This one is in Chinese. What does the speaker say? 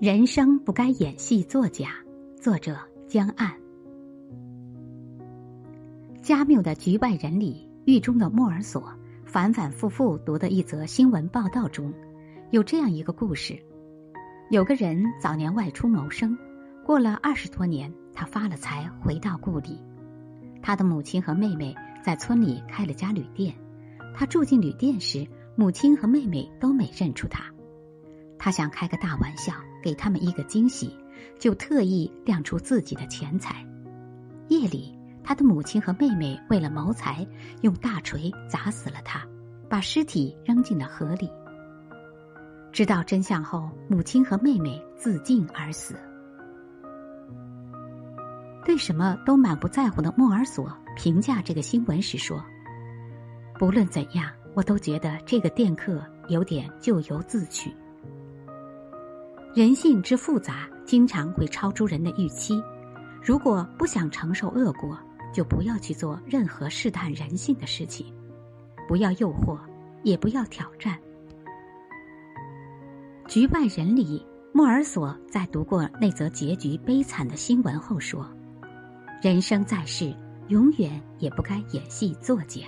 人生不该演戏作假。作者江岸。加缪的《局外人》里，狱中的莫尔索反反复复读的一则新闻报道中，有这样一个故事：有个人早年外出谋生，过了二十多年，他发了财，回到故里。他的母亲和妹妹在村里开了家旅店。他住进旅店时，母亲和妹妹都没认出他。他想开个大玩笑，给他们一个惊喜，就特意亮出自己的钱财。夜里，他的母亲和妹妹为了谋财，用大锤砸死了他，把尸体扔进了河里。知道真相后，母亲和妹妹自尽而死。对什么都满不在乎的莫尔索评价这个新闻时说：“不论怎样，我都觉得这个电客有点咎由自取。人性之复杂，经常会超出人的预期。如果不想承受恶果，就不要去做任何试探人性的事情，不要诱惑，也不要挑战。”局外人里，莫尔索在读过那则结局悲惨的新闻后说。人生在世，永远也不该演戏作假。